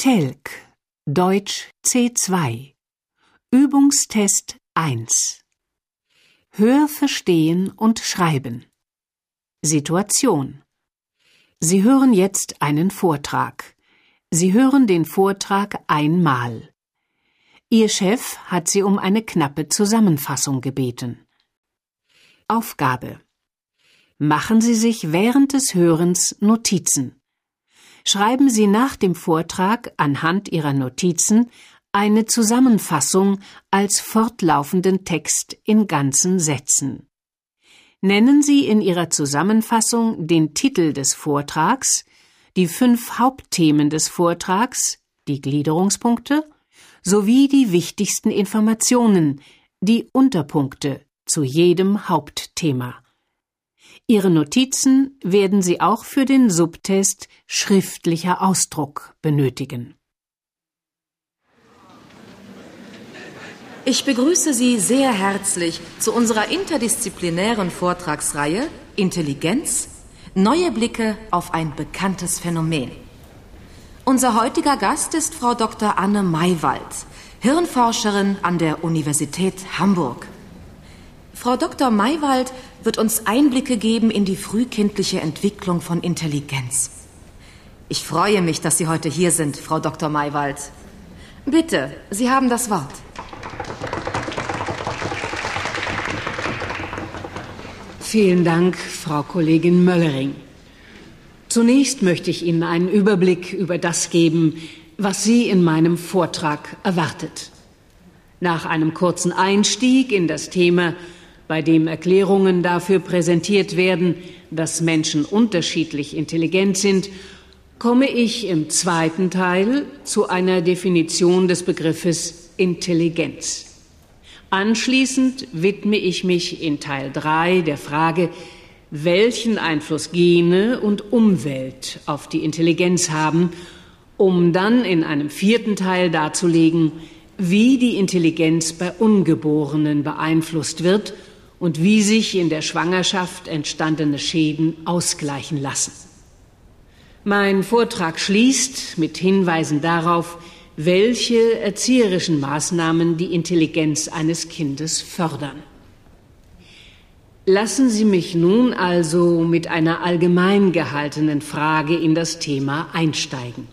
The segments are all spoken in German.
Telk Deutsch C2 Übungstest 1 Hör, verstehen und schreiben Situation Sie hören jetzt einen Vortrag. Sie hören den Vortrag einmal. Ihr Chef hat Sie um eine knappe Zusammenfassung gebeten. Aufgabe Machen Sie sich während des Hörens Notizen. Schreiben Sie nach dem Vortrag anhand Ihrer Notizen eine Zusammenfassung als fortlaufenden Text in ganzen Sätzen. Nennen Sie in Ihrer Zusammenfassung den Titel des Vortrags, die fünf Hauptthemen des Vortrags, die Gliederungspunkte, sowie die wichtigsten Informationen, die Unterpunkte zu jedem Hauptthema. Ihre Notizen werden Sie auch für den Subtest schriftlicher Ausdruck benötigen. Ich begrüße Sie sehr herzlich zu unserer interdisziplinären Vortragsreihe Intelligenz Neue Blicke auf ein bekanntes Phänomen. Unser heutiger Gast ist Frau Dr. Anne Maywald, Hirnforscherin an der Universität Hamburg. Frau Dr. Maywald wird uns Einblicke geben in die frühkindliche Entwicklung von Intelligenz. Ich freue mich, dass Sie heute hier sind, Frau Dr. Maywald. Bitte, Sie haben das Wort. Vielen Dank, Frau Kollegin Möllering. Zunächst möchte ich Ihnen einen Überblick über das geben, was Sie in meinem Vortrag erwartet. Nach einem kurzen Einstieg in das Thema bei dem Erklärungen dafür präsentiert werden, dass Menschen unterschiedlich intelligent sind, komme ich im zweiten Teil zu einer Definition des Begriffes Intelligenz. Anschließend widme ich mich in Teil 3 der Frage, welchen Einfluss Gene und Umwelt auf die Intelligenz haben, um dann in einem vierten Teil darzulegen, wie die Intelligenz bei Ungeborenen beeinflusst wird und wie sich in der Schwangerschaft entstandene Schäden ausgleichen lassen. Mein Vortrag schließt mit Hinweisen darauf, welche erzieherischen Maßnahmen die Intelligenz eines Kindes fördern. Lassen Sie mich nun also mit einer allgemein gehaltenen Frage in das Thema einsteigen.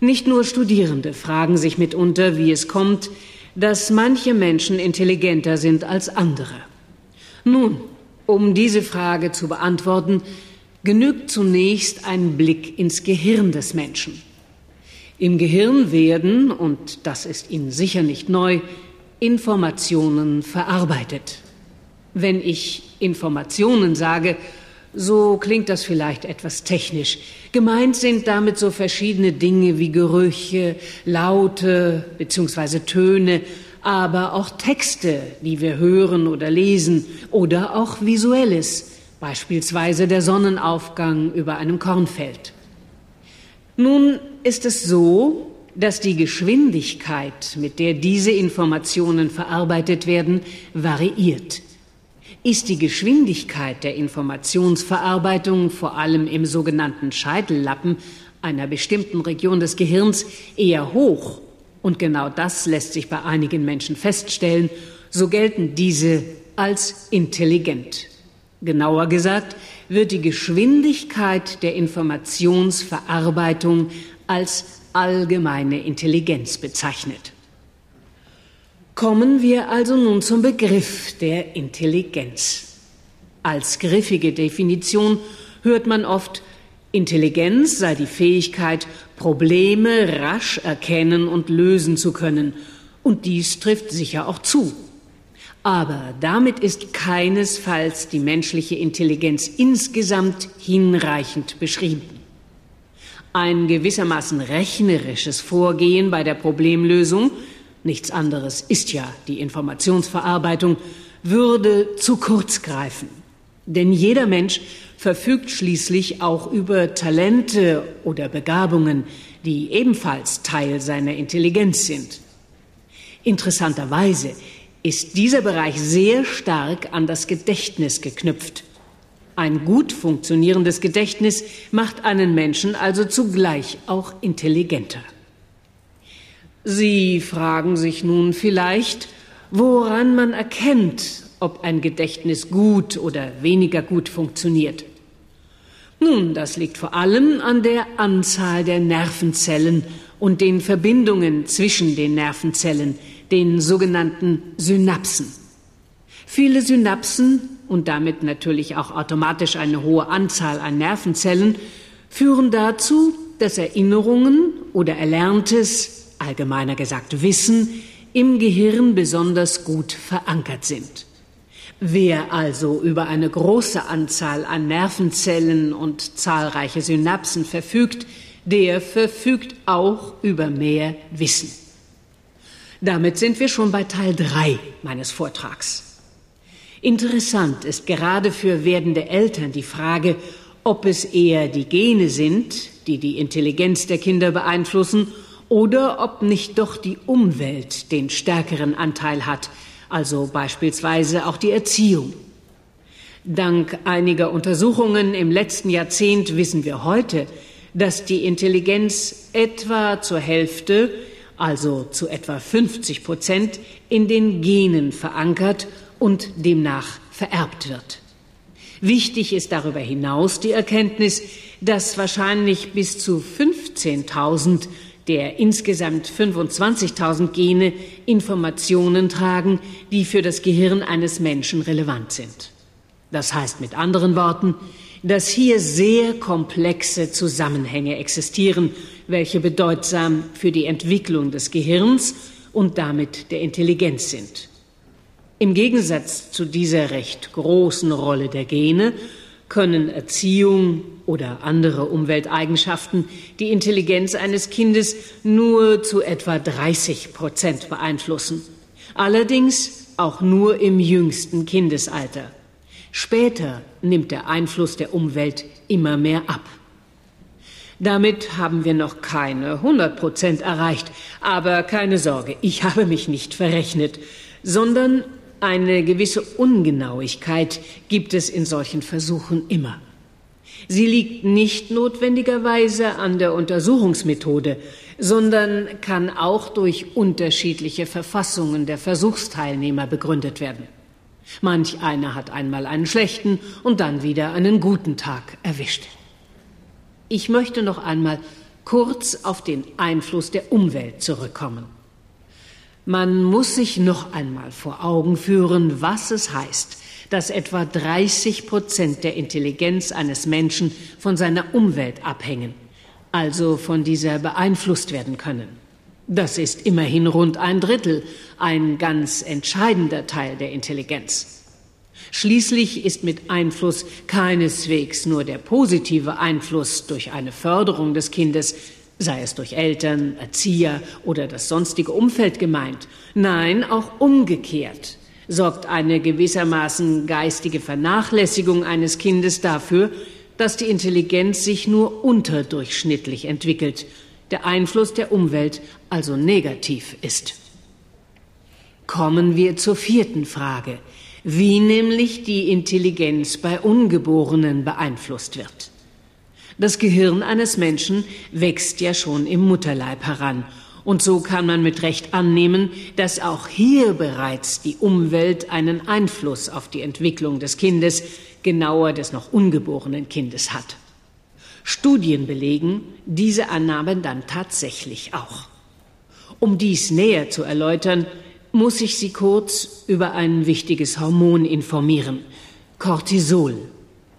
Nicht nur Studierende fragen sich mitunter, wie es kommt, dass manche Menschen intelligenter sind als andere. Nun, um diese Frage zu beantworten, genügt zunächst ein Blick ins Gehirn des Menschen. Im Gehirn werden, und das ist Ihnen sicher nicht neu, Informationen verarbeitet. Wenn ich Informationen sage, so klingt das vielleicht etwas technisch. Gemeint sind damit so verschiedene Dinge wie Gerüche, Laute bzw. Töne, aber auch Texte, die wir hören oder lesen, oder auch visuelles, beispielsweise der Sonnenaufgang über einem Kornfeld. Nun ist es so, dass die Geschwindigkeit, mit der diese Informationen verarbeitet werden, variiert. Ist die Geschwindigkeit der Informationsverarbeitung vor allem im sogenannten Scheitellappen einer bestimmten Region des Gehirns eher hoch und genau das lässt sich bei einigen Menschen feststellen, so gelten diese als intelligent. Genauer gesagt wird die Geschwindigkeit der Informationsverarbeitung als allgemeine Intelligenz bezeichnet. Kommen wir also nun zum Begriff der Intelligenz. Als griffige Definition hört man oft, Intelligenz sei die Fähigkeit, Probleme rasch erkennen und lösen zu können. Und dies trifft sicher auch zu. Aber damit ist keinesfalls die menschliche Intelligenz insgesamt hinreichend beschrieben. Ein gewissermaßen rechnerisches Vorgehen bei der Problemlösung, nichts anderes ist ja die Informationsverarbeitung, würde zu kurz greifen. Denn jeder Mensch verfügt schließlich auch über Talente oder Begabungen, die ebenfalls Teil seiner Intelligenz sind. Interessanterweise ist dieser Bereich sehr stark an das Gedächtnis geknüpft. Ein gut funktionierendes Gedächtnis macht einen Menschen also zugleich auch intelligenter. Sie fragen sich nun vielleicht, woran man erkennt, ob ein Gedächtnis gut oder weniger gut funktioniert. Nun, das liegt vor allem an der Anzahl der Nervenzellen und den Verbindungen zwischen den Nervenzellen, den sogenannten Synapsen. Viele Synapsen und damit natürlich auch automatisch eine hohe Anzahl an Nervenzellen führen dazu, dass Erinnerungen oder Erlerntes, allgemeiner gesagt Wissen, im Gehirn besonders gut verankert sind. Wer also über eine große Anzahl an Nervenzellen und zahlreiche Synapsen verfügt, der verfügt auch über mehr Wissen. Damit sind wir schon bei Teil 3 meines Vortrags. Interessant ist gerade für werdende Eltern die Frage, ob es eher die Gene sind, die die Intelligenz der Kinder beeinflussen, oder ob nicht doch die Umwelt den stärkeren Anteil hat, also beispielsweise auch die Erziehung. Dank einiger Untersuchungen im letzten Jahrzehnt wissen wir heute, dass die Intelligenz etwa zur Hälfte, also zu etwa 50 Prozent, in den Genen verankert und demnach vererbt wird. Wichtig ist darüber hinaus die Erkenntnis, dass wahrscheinlich bis zu 15.000 der insgesamt 25.000 Gene Informationen tragen, die für das Gehirn eines Menschen relevant sind. Das heißt mit anderen Worten, dass hier sehr komplexe Zusammenhänge existieren, welche bedeutsam für die Entwicklung des Gehirns und damit der Intelligenz sind. Im Gegensatz zu dieser recht großen Rolle der Gene können Erziehung oder andere Umwelteigenschaften die Intelligenz eines Kindes nur zu etwa 30 Prozent beeinflussen. Allerdings auch nur im jüngsten Kindesalter. Später nimmt der Einfluss der Umwelt immer mehr ab. Damit haben wir noch keine 100 Prozent erreicht. Aber keine Sorge, ich habe mich nicht verrechnet, sondern eine gewisse Ungenauigkeit gibt es in solchen Versuchen immer. Sie liegt nicht notwendigerweise an der Untersuchungsmethode, sondern kann auch durch unterschiedliche Verfassungen der Versuchsteilnehmer begründet werden. Manch einer hat einmal einen schlechten und dann wieder einen guten Tag erwischt. Ich möchte noch einmal kurz auf den Einfluss der Umwelt zurückkommen. Man muss sich noch einmal vor Augen führen, was es heißt, dass etwa 30 Prozent der Intelligenz eines Menschen von seiner Umwelt abhängen, also von dieser beeinflusst werden können. Das ist immerhin rund ein Drittel, ein ganz entscheidender Teil der Intelligenz. Schließlich ist mit Einfluss keineswegs nur der positive Einfluss durch eine Förderung des Kindes sei es durch Eltern, Erzieher oder das sonstige Umfeld gemeint. Nein, auch umgekehrt sorgt eine gewissermaßen geistige Vernachlässigung eines Kindes dafür, dass die Intelligenz sich nur unterdurchschnittlich entwickelt, der Einfluss der Umwelt also negativ ist. Kommen wir zur vierten Frage, wie nämlich die Intelligenz bei Ungeborenen beeinflusst wird. Das Gehirn eines Menschen wächst ja schon im Mutterleib heran. Und so kann man mit Recht annehmen, dass auch hier bereits die Umwelt einen Einfluss auf die Entwicklung des Kindes, genauer des noch ungeborenen Kindes hat. Studien belegen diese Annahmen dann tatsächlich auch. Um dies näher zu erläutern, muss ich Sie kurz über ein wichtiges Hormon informieren. Cortisol.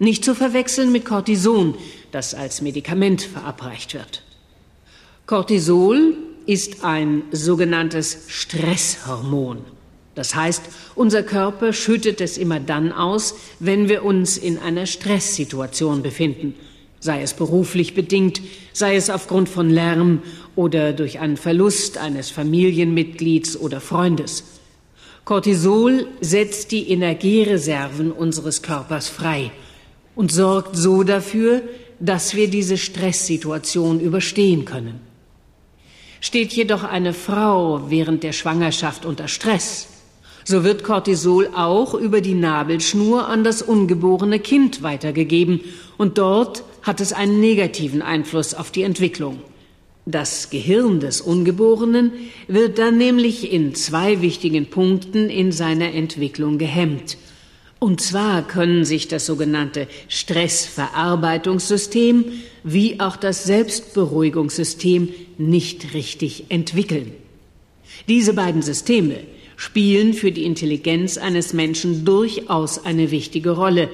Nicht zu verwechseln mit Cortison, das als Medikament verabreicht wird. Cortisol ist ein sogenanntes Stresshormon. Das heißt, unser Körper schüttet es immer dann aus, wenn wir uns in einer Stresssituation befinden, sei es beruflich bedingt, sei es aufgrund von Lärm oder durch einen Verlust eines Familienmitglieds oder Freundes. Cortisol setzt die Energiereserven unseres Körpers frei und sorgt so dafür, dass wir diese Stresssituation überstehen können. Steht jedoch eine Frau während der Schwangerschaft unter Stress, so wird Cortisol auch über die Nabelschnur an das ungeborene Kind weitergegeben und dort hat es einen negativen Einfluss auf die Entwicklung. Das Gehirn des Ungeborenen wird dann nämlich in zwei wichtigen Punkten in seiner Entwicklung gehemmt. Und zwar können sich das sogenannte Stressverarbeitungssystem wie auch das Selbstberuhigungssystem nicht richtig entwickeln. Diese beiden Systeme spielen für die Intelligenz eines Menschen durchaus eine wichtige Rolle,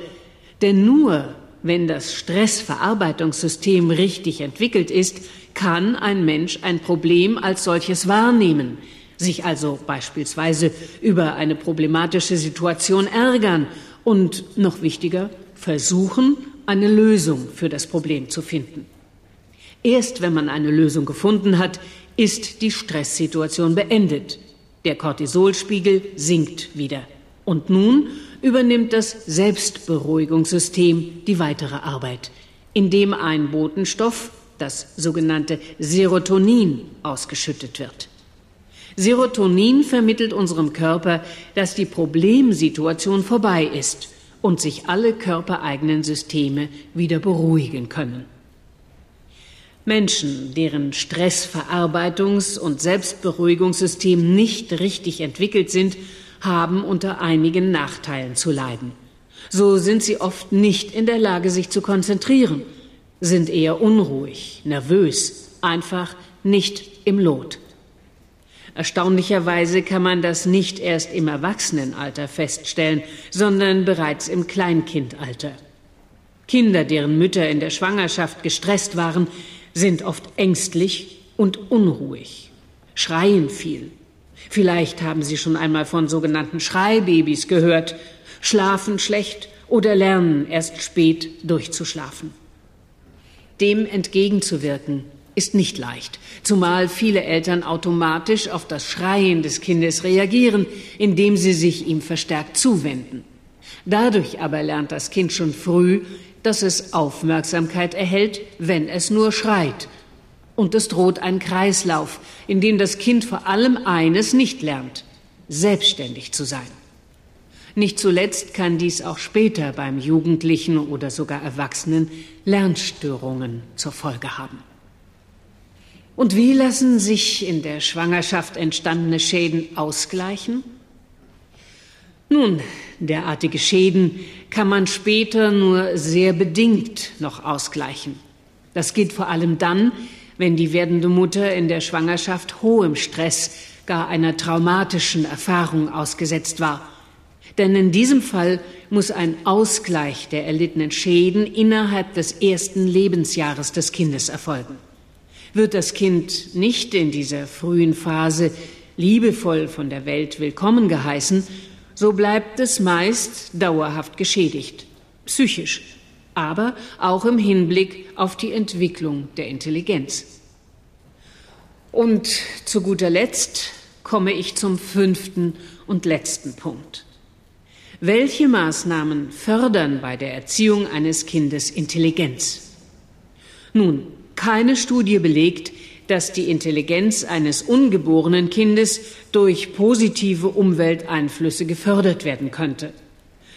denn nur wenn das Stressverarbeitungssystem richtig entwickelt ist, kann ein Mensch ein Problem als solches wahrnehmen, sich also beispielsweise über eine problematische Situation ärgern und, noch wichtiger, versuchen, eine Lösung für das Problem zu finden. Erst wenn man eine Lösung gefunden hat, ist die Stresssituation beendet. Der Cortisolspiegel sinkt wieder. Und nun übernimmt das Selbstberuhigungssystem die weitere Arbeit, indem ein Botenstoff, das sogenannte Serotonin, ausgeschüttet wird. Serotonin vermittelt unserem Körper, dass die Problemsituation vorbei ist und sich alle körpereigenen Systeme wieder beruhigen können. Menschen, deren Stressverarbeitungs- und Selbstberuhigungssystem nicht richtig entwickelt sind, haben unter einigen Nachteilen zu leiden. So sind sie oft nicht in der Lage, sich zu konzentrieren, sind eher unruhig, nervös, einfach nicht im Lot. Erstaunlicherweise kann man das nicht erst im Erwachsenenalter feststellen, sondern bereits im Kleinkindalter. Kinder, deren Mütter in der Schwangerschaft gestresst waren, sind oft ängstlich und unruhig, schreien viel, Vielleicht haben Sie schon einmal von sogenannten Schreibabys gehört, schlafen schlecht oder lernen erst spät durchzuschlafen. Dem entgegenzuwirken ist nicht leicht, zumal viele Eltern automatisch auf das Schreien des Kindes reagieren, indem sie sich ihm verstärkt zuwenden. Dadurch aber lernt das Kind schon früh, dass es Aufmerksamkeit erhält, wenn es nur schreit und es droht ein Kreislauf, in dem das Kind vor allem eines nicht lernt, selbstständig zu sein. Nicht zuletzt kann dies auch später beim Jugendlichen oder sogar Erwachsenen Lernstörungen zur Folge haben. Und wie lassen sich in der Schwangerschaft entstandene Schäden ausgleichen? Nun, derartige Schäden kann man später nur sehr bedingt noch ausgleichen. Das gilt vor allem dann, wenn die werdende Mutter in der Schwangerschaft hohem Stress, gar einer traumatischen Erfahrung ausgesetzt war. Denn in diesem Fall muss ein Ausgleich der erlittenen Schäden innerhalb des ersten Lebensjahres des Kindes erfolgen. Wird das Kind nicht in dieser frühen Phase liebevoll von der Welt willkommen geheißen, so bleibt es meist dauerhaft geschädigt, psychisch aber auch im Hinblick auf die Entwicklung der Intelligenz. Und zu guter Letzt komme ich zum fünften und letzten Punkt. Welche Maßnahmen fördern bei der Erziehung eines Kindes Intelligenz? Nun, keine Studie belegt, dass die Intelligenz eines ungeborenen Kindes durch positive Umwelteinflüsse gefördert werden könnte.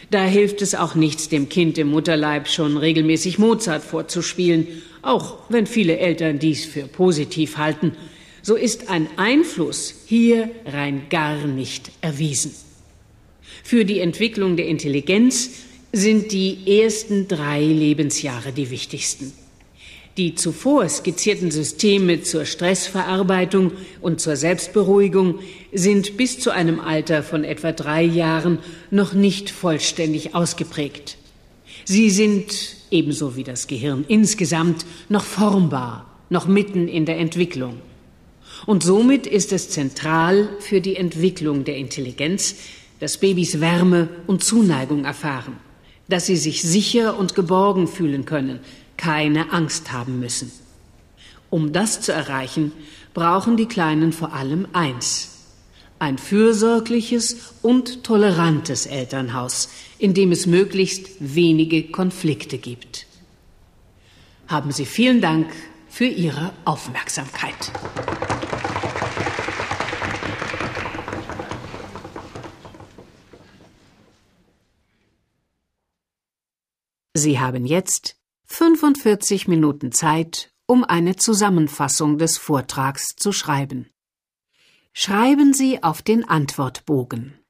Da hilft es auch nichts, dem Kind im Mutterleib schon regelmäßig Mozart vorzuspielen, auch wenn viele Eltern dies für positiv halten. So ist ein Einfluss hier rein gar nicht erwiesen. Für die Entwicklung der Intelligenz sind die ersten drei Lebensjahre die wichtigsten. Die zuvor skizzierten Systeme zur Stressverarbeitung und zur Selbstberuhigung sind bis zu einem Alter von etwa drei Jahren noch nicht vollständig ausgeprägt. Sie sind, ebenso wie das Gehirn insgesamt, noch formbar, noch mitten in der Entwicklung. Und somit ist es zentral für die Entwicklung der Intelligenz, dass Babys Wärme und Zuneigung erfahren, dass sie sich sicher und geborgen fühlen können, keine Angst haben müssen. Um das zu erreichen, brauchen die Kleinen vor allem eins ein fürsorgliches und tolerantes Elternhaus, in dem es möglichst wenige Konflikte gibt. Haben Sie vielen Dank für Ihre Aufmerksamkeit. Sie haben jetzt 45 Minuten Zeit, um eine Zusammenfassung des Vortrags zu schreiben. Schreiben Sie auf den Antwortbogen.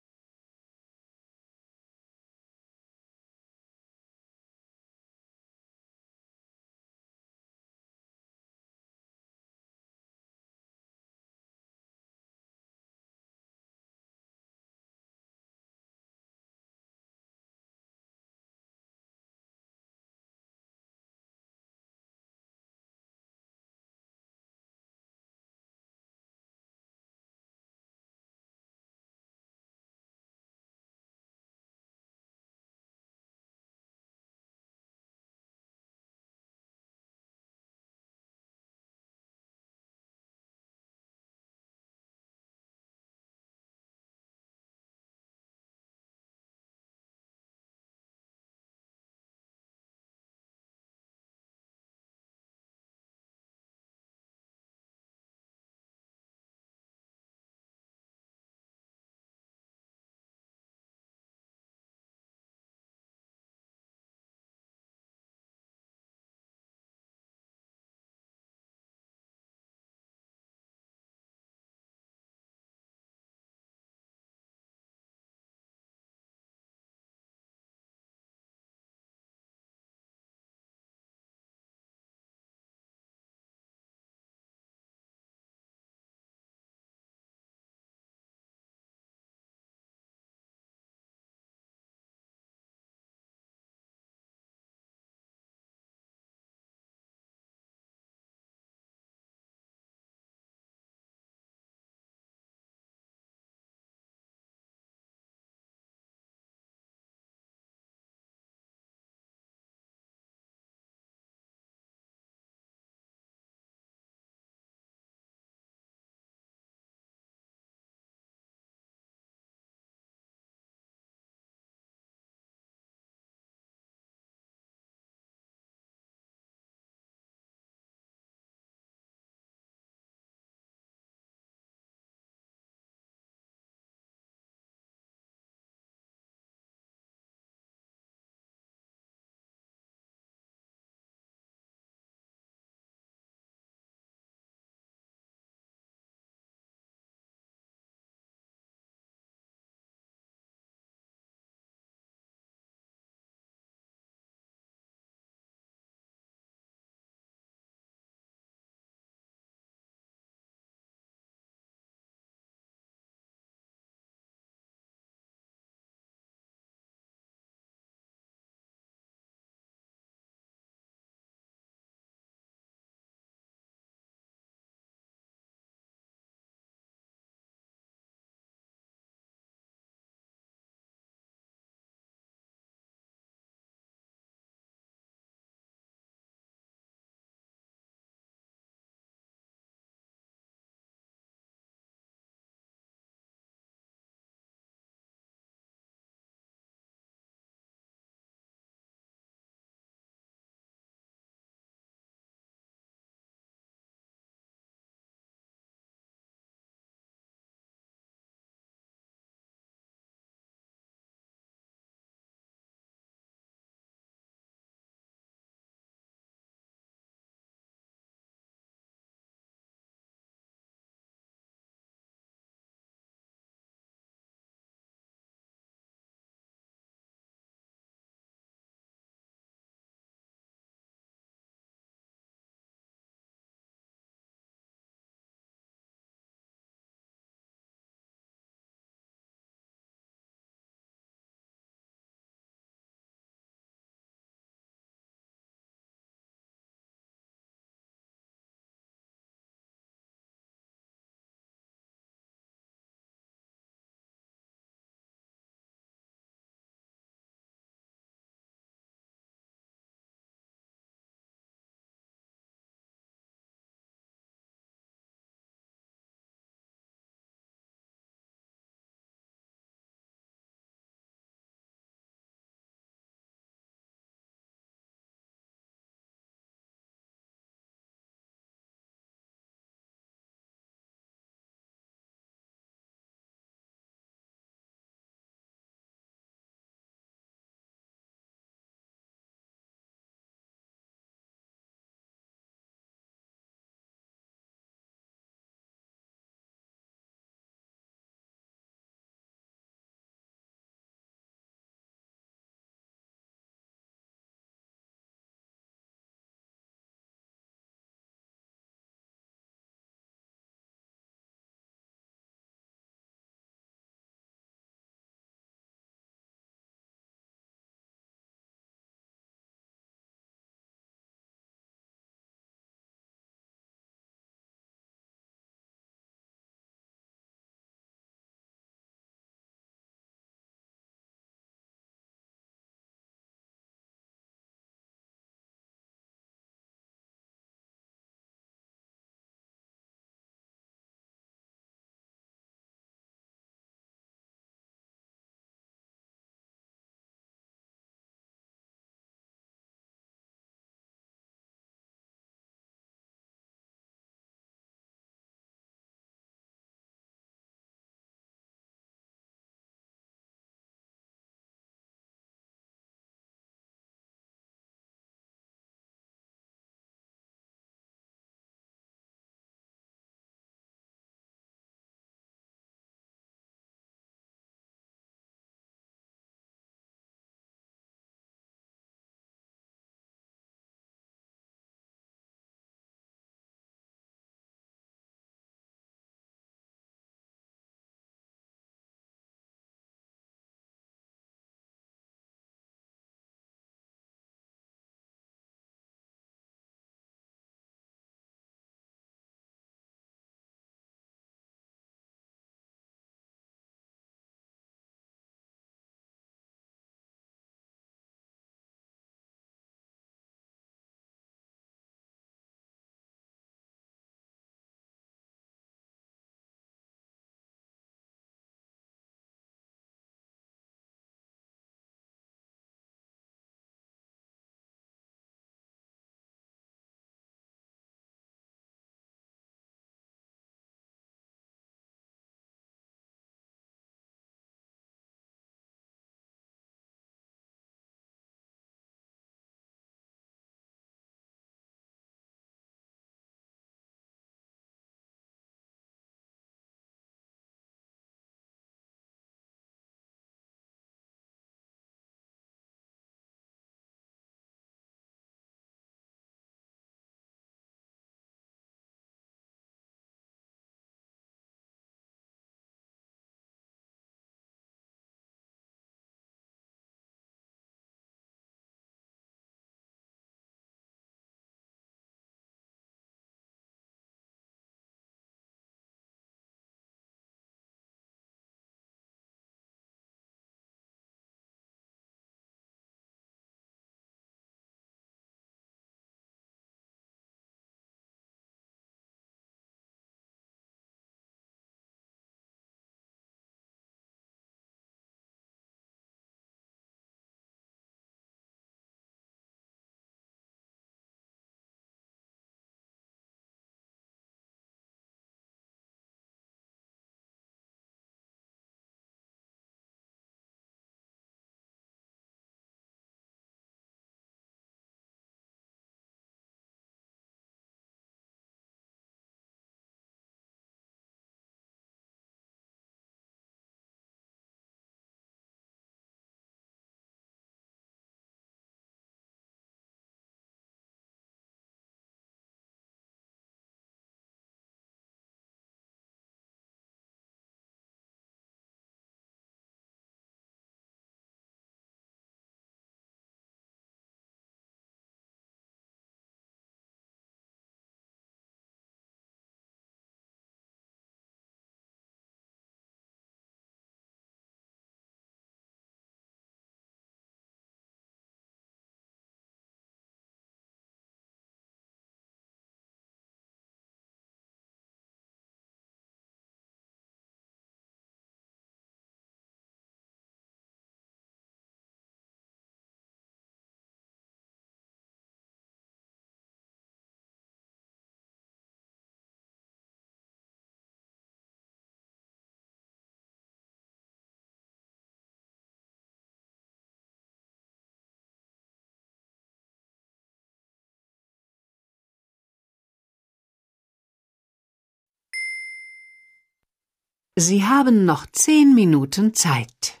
Sie haben noch zehn Minuten Zeit.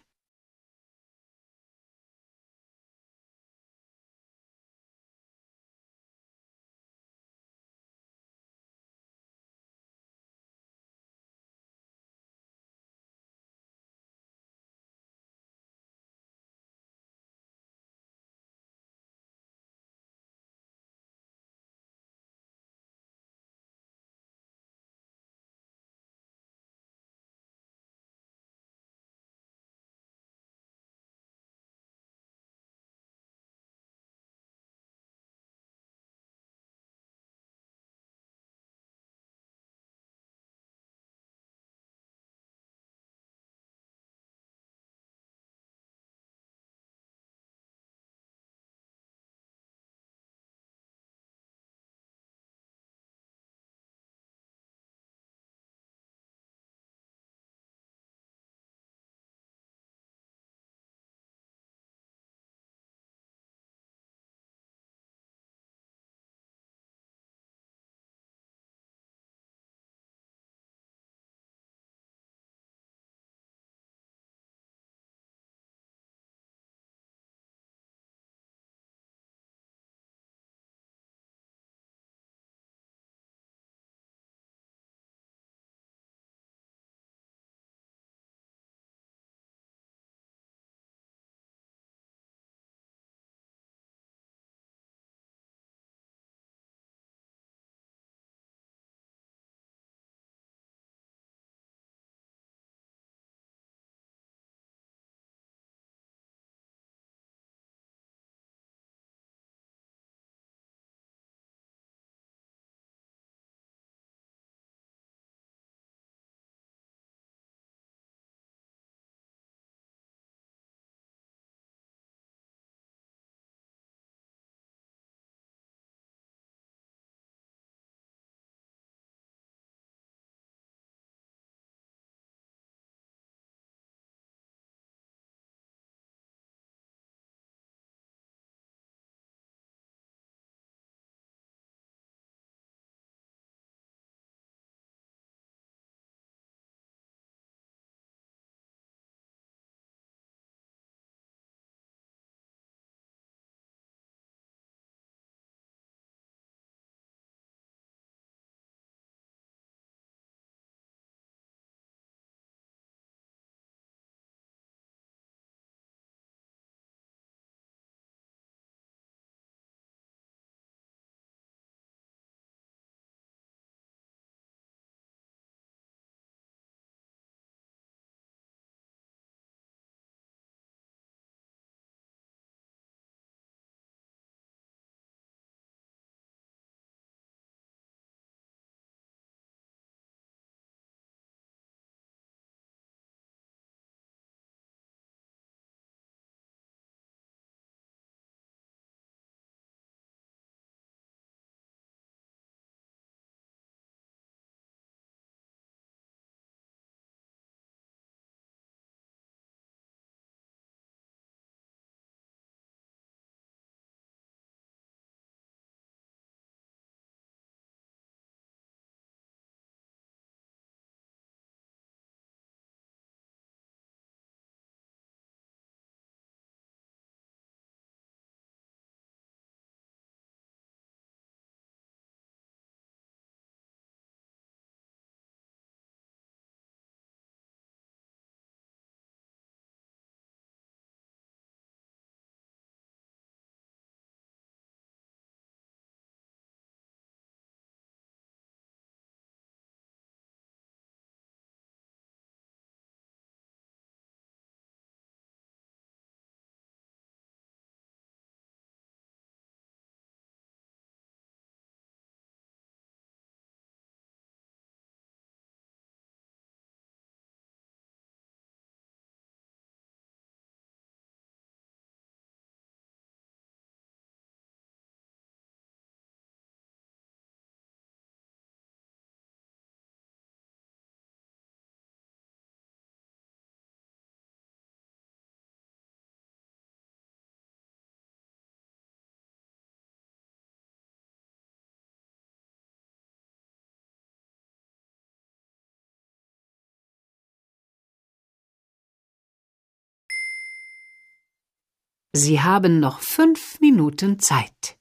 Sie haben noch fünf Minuten Zeit.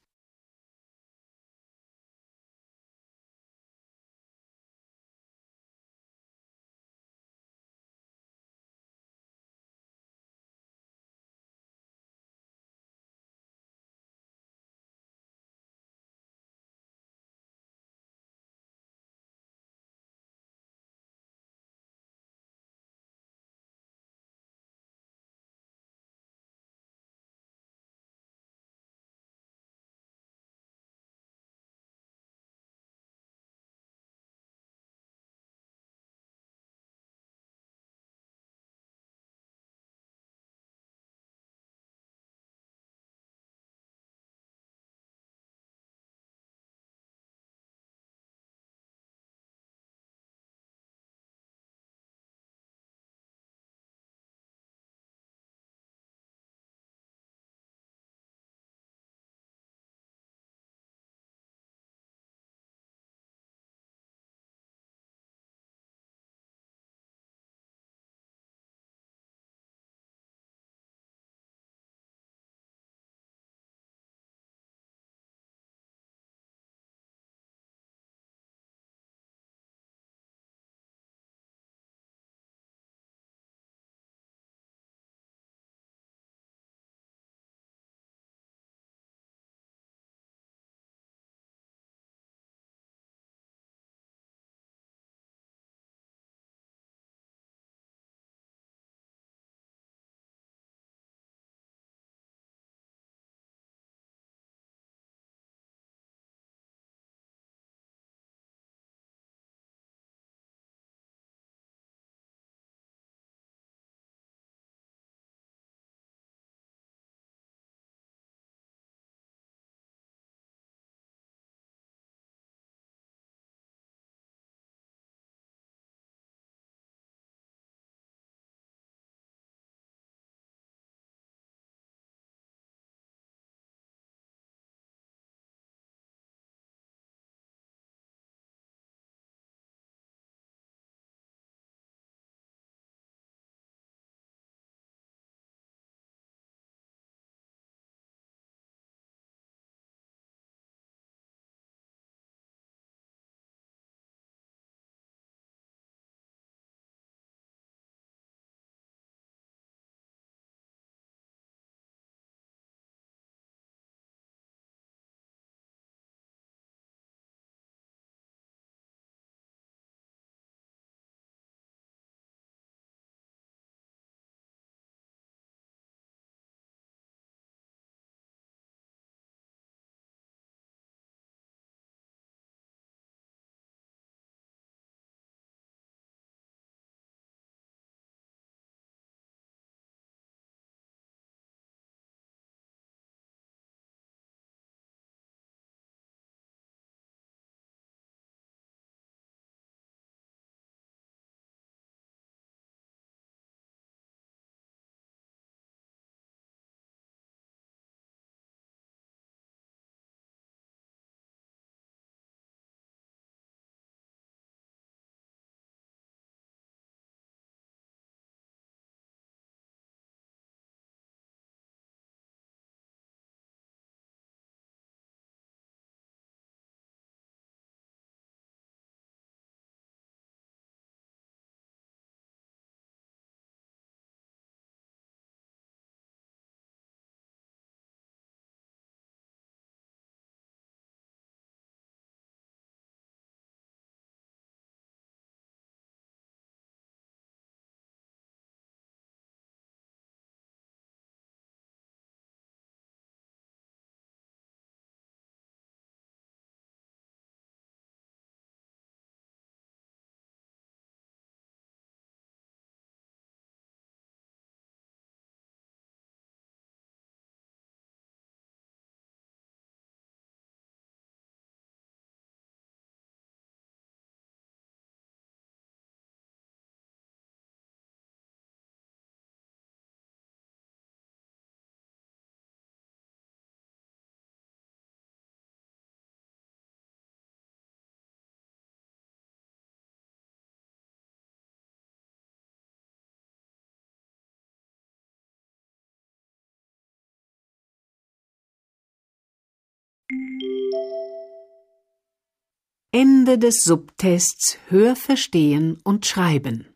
Ende des Subtests Hörverstehen und Schreiben.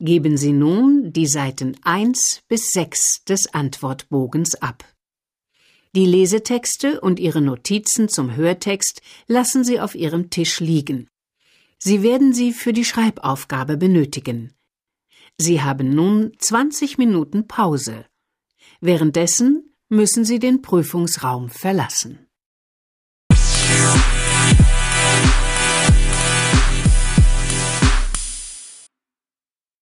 Geben Sie nun die Seiten 1 bis 6 des Antwortbogens ab. Die Lesetexte und Ihre Notizen zum Hörtext lassen Sie auf Ihrem Tisch liegen. Sie werden sie für die Schreibaufgabe benötigen. Sie haben nun 20 Minuten Pause. Währenddessen müssen Sie den Prüfungsraum verlassen.